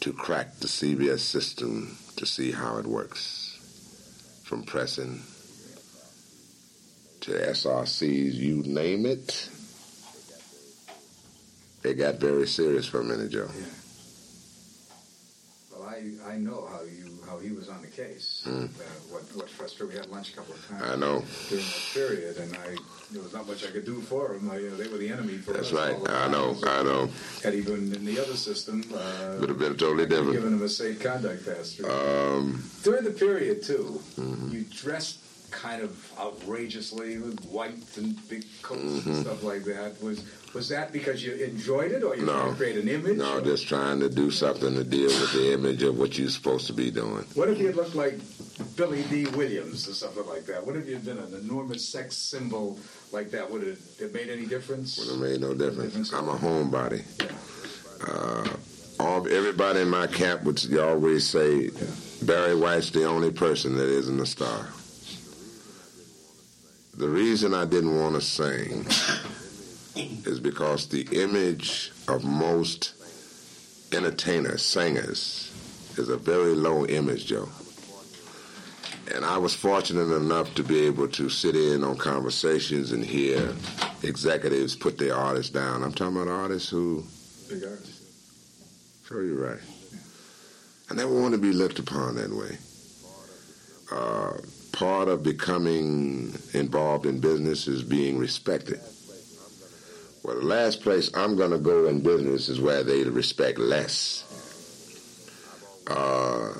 Speaker 2: to crack the CBS system to see how it works. From pressing to SRCs, you name it. It got very serious for a minute, Joe. Yeah.
Speaker 1: Well, I, I know how you how he was on the case.
Speaker 2: Mm.
Speaker 1: Uh, what what frustrated. We had lunch a couple of times.
Speaker 2: I know.
Speaker 1: during that period, and I there was not much I could do for him. I, you know, they were the enemy for
Speaker 2: That's
Speaker 1: us.
Speaker 2: right.
Speaker 1: all the
Speaker 2: I know.
Speaker 1: So
Speaker 2: I know.
Speaker 1: Had he been in the other system, uh,
Speaker 2: Would have been totally different.
Speaker 1: given him a safe conduct pass through.
Speaker 2: Um,
Speaker 1: During the period too,
Speaker 2: Mhm.
Speaker 1: you dressed kind of outrageously with white and big coats
Speaker 2: Mhm.
Speaker 1: and stuff like that. Was was that because you enjoyed it, or you
Speaker 2: No.
Speaker 1: trying to create an image?
Speaker 2: no,
Speaker 1: or-
Speaker 2: just trying to do something to deal with the image of what you're supposed to be doing.
Speaker 1: What if you had looked like Billy Dee Williams or something like that? What if you had been an enormous sex symbol like that? Would it have made any difference?
Speaker 2: Would have made no difference. I'm a homebody.
Speaker 1: Yeah.
Speaker 2: Uh, all everybody in my camp would always say, Barry White's the only person that isn't a star. The reason I didn't want to sing is because the image of most entertainers, singers, is a very low image, Joe. And I was fortunate enough to be able to sit in on conversations and hear executives put their artists down. I'm talking about artists who. Sure, you're right. I never want to be looked upon that way. Uh, part of becoming involved in business is being respected. Well, the last place I'm going to go in business is where they respect less. Uh,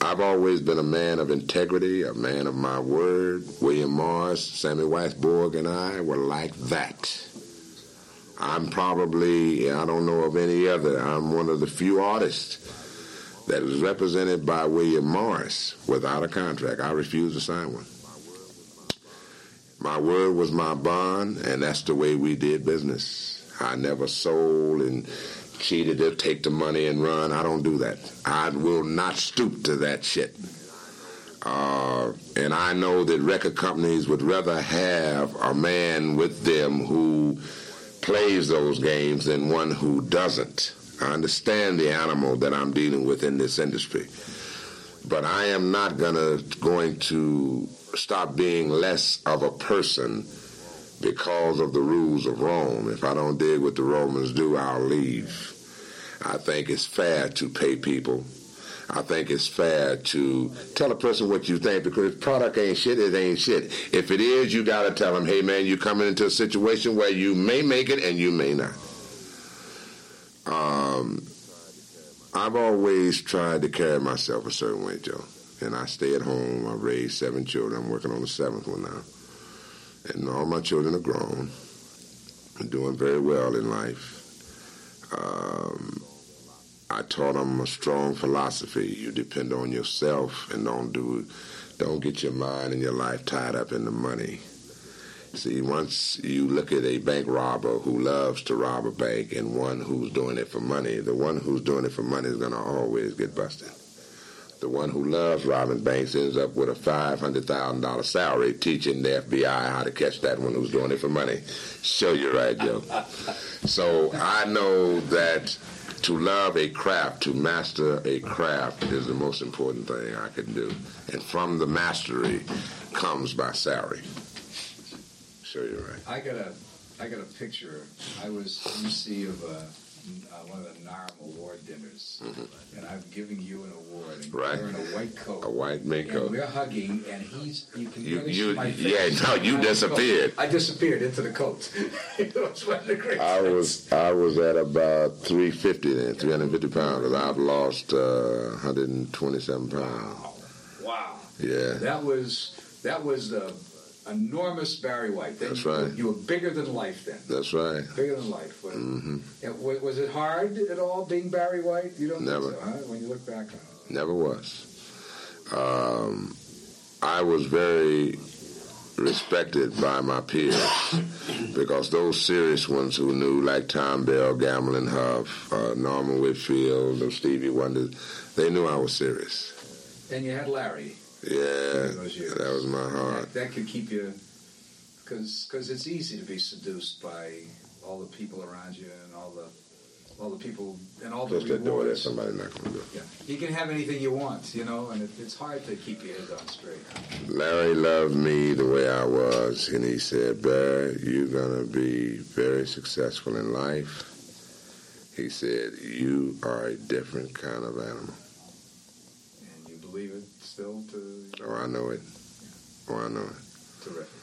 Speaker 2: I've always been a man of integrity, a man of my word. William Morris, Sammy Weisbord, and I were like that. I'm probably, I don't know of any other, I'm one of the few artists that was represented by William Morris without a contract. I refused to sign one. My word was my bond, and that's the way we did business. I never sold and cheated to take the money and run. I don't do that. I will not stoop to that shit. Uh, and I know that record companies would rather have a man with them who plays those games than one who doesn't. I understand the animal that I'm dealing with in this industry, but I am not gonna going to stop being less of a person because of the rules of Rome. If I don't dig what the Romans do, I'll leave. I think it's fair to pay people. I think it's fair to tell a person what you think because if product ain't shit, it ain't shit. If it is, you got to tell them, hey man, you're coming into a situation where you may make it and you may not. Uh, Um, I've always tried to carry myself a certain way, Joe. And I stay at home. I raised seven children. I'm working on the seventh one now. And all my children are grown and doing very well in life. Um, I taught them a strong philosophy. You depend on yourself and don't do, don't get your mind and your life tied up in the money. See, once you look at a bank robber who loves to rob a bank and one who's doing it for money, the one who's doing it for money is going to always get busted. The one who loves robbing banks ends up with a $500,000 salary teaching the FBI how to catch that one who's doing it for money. Show you right, Joe. So I know that to love a craft, to master a craft is the most important thing I can do. And from the mastery comes my salary. Show you're right.
Speaker 1: I got a, I got a picture. I was MC of a uh, one of the NARM award dinners,
Speaker 2: Mm-hmm.
Speaker 1: and I'm giving you an award. And
Speaker 2: Right.
Speaker 1: You're in a white coat.
Speaker 2: A white
Speaker 1: And
Speaker 2: mink
Speaker 1: we're hugging, and he's. You can
Speaker 2: You-
Speaker 1: really
Speaker 2: you-
Speaker 1: my
Speaker 2: yeah, no, you
Speaker 1: I-
Speaker 2: disappeared.
Speaker 1: I disappeared into the coat. *laughs* it was one of the great.
Speaker 2: I
Speaker 1: things.
Speaker 2: was I was at about 350 then, 350 pounds. and I've lost uh, 127 pounds.
Speaker 1: Wow. Wow.
Speaker 2: Yeah,
Speaker 1: That was that was the enormous Barry White. Then
Speaker 2: That's
Speaker 1: you,
Speaker 2: right.
Speaker 1: You were bigger than life then.
Speaker 2: that's right.
Speaker 1: Bigger than life.
Speaker 2: Hmm
Speaker 1: wa- was it hard at all being Barry White? You don't
Speaker 2: Never.
Speaker 1: think so, huh? When you look back on it.
Speaker 2: Never was. Um, I was very respected by my peers *coughs* because those serious ones who knew, like Thom Bell, Gamble and Huff, uh, Norman Whitfield, and Stevie Wonder, they knew I was serious.
Speaker 1: And you had Larry.
Speaker 2: Yeah, that was my heart.
Speaker 1: That, that could keep you, because it's easy to be seduced by all the people around you and all the all the people and all the
Speaker 2: Just door there,
Speaker 1: rewards.
Speaker 2: somebody knocking on the door.
Speaker 1: Yeah. You can have anything you want, you know, and it, it's hard to keep your head on straight.
Speaker 2: Larry loved me the way I was, and he said, Barry, you're going to be very successful in life. He said, you are a different kind of animal.
Speaker 1: And you believe it still to
Speaker 2: Oh, I know it. Oh, I know it.
Speaker 1: terrific.